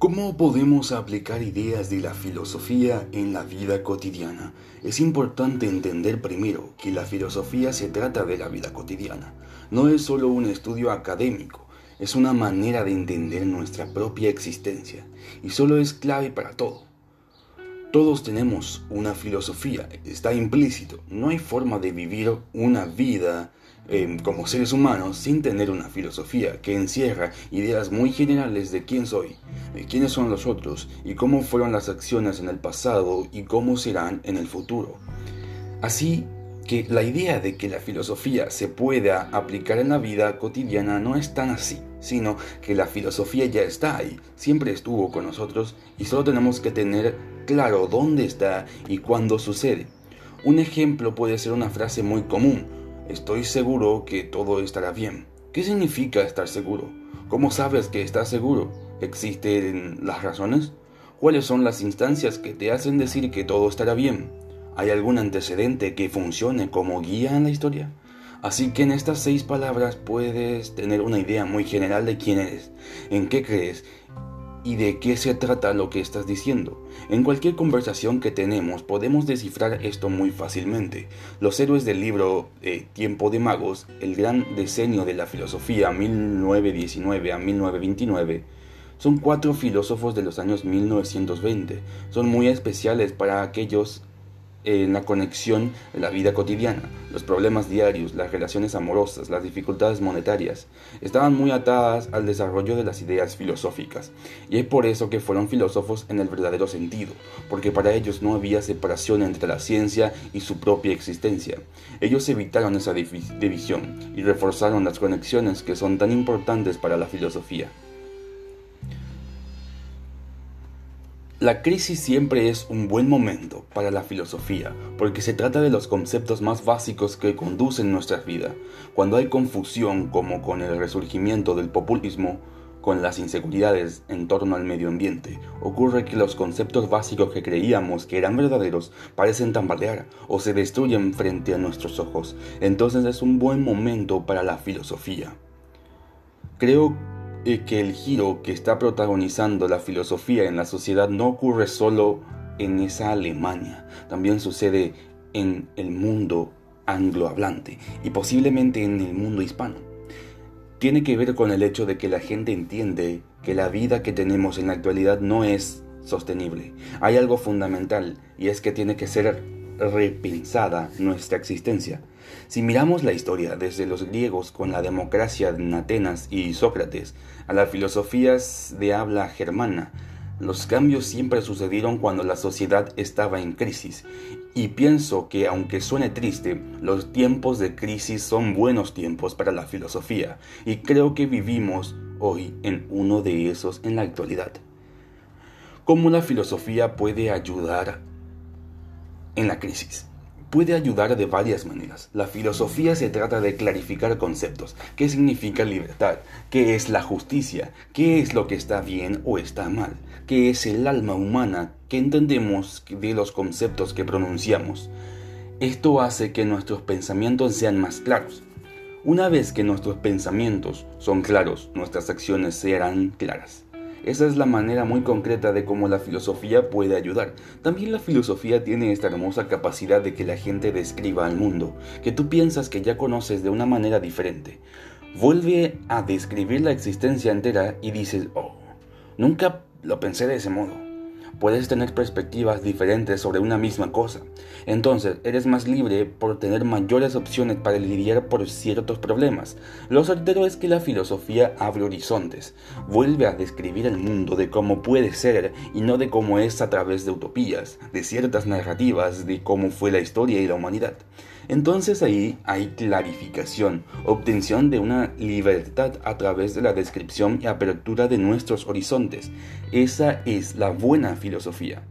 ¿Cómo podemos aplicar ideas de la filosofía en la vida cotidiana? Es importante entender primero que la filosofía se trata de la vida cotidiana. No es solo un estudio académico, es una manera de entender nuestra propia existencia y solo es clave para todo. Todos tenemos una filosofía, está implícito. No hay forma de vivir una vida Em, como seres humanos sin tener una filosofía que encierra ideas muy generales de quién soy, de quiénes son los otros y cómo fueron las acciones en el pasado y cómo serán en el futuro. Así que la idea de que la filosofía se pueda aplicar en la vida cotidiana no es tan así, sino que la filosofía ya está ahí, siempre estuvo con nosotros y solo tenemos que tener claro dónde está y cuándo sucede. Un ejemplo puede ser una frase muy común, Estoy seguro que todo estará bien. ¿Qué significa estar seguro? ¿Cómo sabes que estás seguro? ¿Existen las razones? ¿Cuáles son las instancias que te hacen decir que todo estará bien? ¿Hay algún antecedente que funcione como guía en la historia? Así que en estas seis palabras puedes tener una idea muy general de quién eres, en qué crees y de qué se trata lo que estás diciendo. En cualquier conversación que tenemos podemos descifrar esto muy fácilmente. Los héroes del libro eh, Tiempo de Magos, el gran diseño de la filosofía 1919 a 1929, son cuatro filósofos de los años 1920. Son muy especiales para aquellos en la conexión de la vida cotidiana, los problemas diarios, las relaciones amorosas, las dificultades monetarias, estaban muy atadas al desarrollo de las ideas filosóficas, y es por eso que fueron filósofos en el verdadero sentido, porque para ellos no había separación entre la ciencia y su propia existencia. Ellos evitaron esa división y reforzaron las conexiones que son tan importantes para la filosofía. La crisis siempre es un buen momento para la filosofía, porque se trata de los conceptos más básicos que conducen nuestras vidas. Cuando hay confusión, como con el resurgimiento del populismo, con las inseguridades en torno al medio ambiente, ocurre que los conceptos básicos que creíamos que eran verdaderos parecen tambalear o se destruyen frente a nuestros ojos. Entonces es un buen momento para la filosofía. Creo que el giro que está protagonizando la filosofía en la sociedad no ocurre solo en esa Alemania, también sucede en el mundo anglohablante y posiblemente en el mundo hispano. Tiene que ver con el hecho de que la gente entiende que la vida que tenemos en la actualidad no es sostenible. Hay algo fundamental y es que tiene que ser repensada nuestra existencia. Si miramos la historia desde los griegos con la democracia en Atenas y Sócrates a las filosofías de habla germana, los cambios siempre sucedieron cuando la sociedad estaba en crisis. Y pienso que aunque suene triste, los tiempos de crisis son buenos tiempos para la filosofía. Y creo que vivimos hoy en uno de esos en la actualidad. ¿Cómo la filosofía puede ayudar en la crisis. Puede ayudar de varias maneras. La filosofía se trata de clarificar conceptos. ¿Qué significa libertad? ¿Qué es la justicia? ¿Qué es lo que está bien o está mal? ¿Qué es el alma humana? ¿Qué entendemos de los conceptos que pronunciamos? Esto hace que nuestros pensamientos sean más claros. Una vez que nuestros pensamientos son claros, nuestras acciones serán claras. Esa es la manera muy concreta de cómo la filosofía puede ayudar. También la filosofía tiene esta hermosa capacidad de que la gente describa al mundo, que tú piensas que ya conoces de una manera diferente. Vuelve a describir la existencia entera y dices, oh, nunca lo pensé de ese modo puedes tener perspectivas diferentes sobre una misma cosa. Entonces, eres más libre por tener mayores opciones para lidiar por ciertos problemas. Lo certero es que la filosofía abre horizontes, vuelve a describir el mundo de cómo puede ser y no de cómo es a través de utopías, de ciertas narrativas de cómo fue la historia y la humanidad. Entonces ahí hay clarificación, obtención de una libertad a través de la descripción y apertura de nuestros horizontes. Esa es la buena filosofía.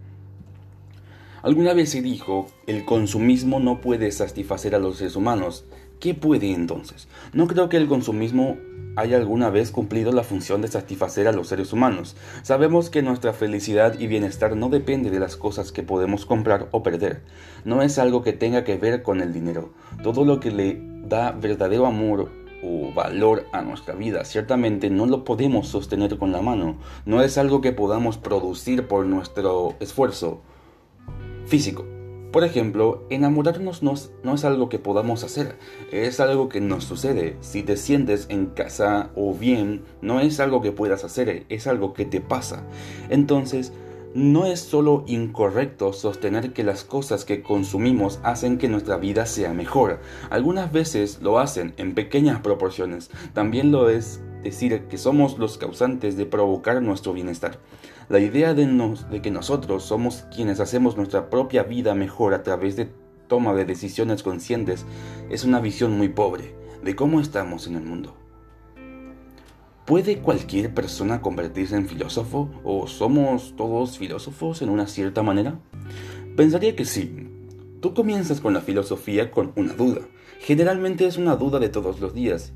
Alguna vez se dijo, el consumismo no puede satisfacer a los seres humanos. ¿Qué puede entonces? No creo que el consumismo haya alguna vez cumplido la función de satisfacer a los seres humanos. Sabemos que nuestra felicidad y bienestar no depende de las cosas que podemos comprar o perder. No es algo que tenga que ver con el dinero. Todo lo que le da verdadero amor o valor a nuestra vida. Ciertamente no lo podemos sostener con la mano. No es algo que podamos producir por nuestro esfuerzo físico. Por ejemplo, enamorarnos no es, algo que podamos hacer, es algo que nos sucede. Si te sientes en casa o bien, no es algo que puedas hacer, es algo que te pasa. Entonces, no es solo incorrecto sostener que las cosas que consumimos hacen que nuestra vida sea mejor. Algunas veces lo hacen en pequeñas proporciones. También lo es decir que somos los causantes de provocar nuestro bienestar. La idea de, que nosotros somos quienes hacemos nuestra propia vida mejor a través de toma de decisiones conscientes es una visión muy pobre de cómo estamos en el mundo. ¿Puede cualquier persona convertirse en filósofo? ¿O somos todos filósofos en una cierta manera? Pensaría que sí. Tú comienzas con la filosofía con una duda. Generalmente es una duda de todos los días.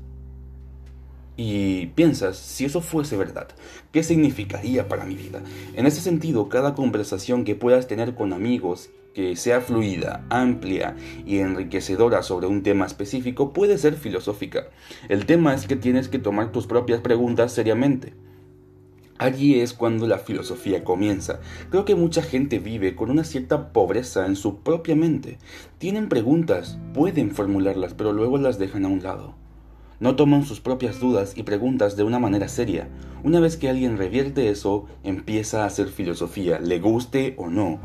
Y piensas, si eso fuese verdad, ¿qué significaría para mi vida? En ese sentido, cada conversación que puedas tener con amigos que sea fluida, amplia y enriquecedora sobre un tema específico puede ser filosófica. El tema es que tienes que tomar tus propias preguntas seriamente. Allí es cuando la filosofía comienza. Creo que mucha gente vive con una cierta pobreza en su propia mente. Tienen preguntas, pueden formularlas, pero luego las dejan a un lado. No toman sus propias dudas y preguntas de una manera seria. Una vez que alguien revierte eso, empieza a hacer filosofía, le guste o no.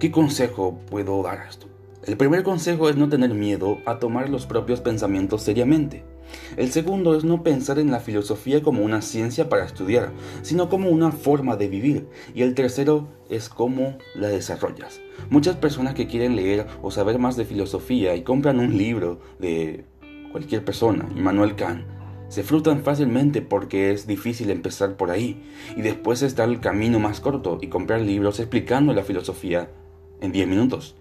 ¿Qué consejo puedo dar a esto? El primer consejo es no tener miedo a tomar los propios pensamientos seriamente. El segundo es no pensar en la filosofía como una ciencia para estudiar, sino como una forma de vivir. Y el tercero es cómo la desarrollas. Muchas personas que quieren leer o saber más de filosofía y compran un libro de cualquier persona, Immanuel Kant, se frutan fácilmente porque es difícil empezar por ahí y después está el camino más corto y comprar libros explicando la filosofía en 10 minutos.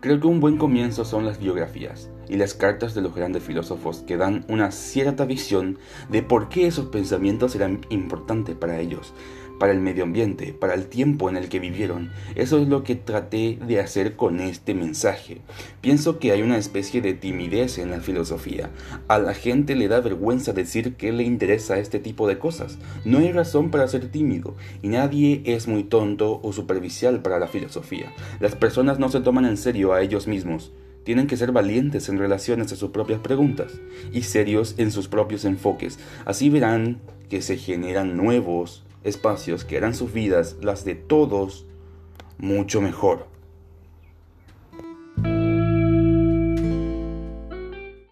Creo que un buen comienzo son las biografías y las cartas de los grandes filósofos que dan una cierta visión de por qué esos pensamientos eran importantes para ellos para el medio ambiente, para el tiempo en el que vivieron. Eso es lo que traté de hacer con este mensaje. Pienso que hay una especie de timidez en la filosofía. A la gente le da vergüenza decir que le interesa este tipo de cosas. No hay razón para ser tímido y nadie es muy tonto o superficial para la filosofía. Las personas no se toman en serio a ellos mismos tienen que ser valientes en relaciones a sus propias preguntas y serios en sus propios enfoques. Así verán que se generan nuevos espacios que harán sus vidas, las de todos, mucho mejor.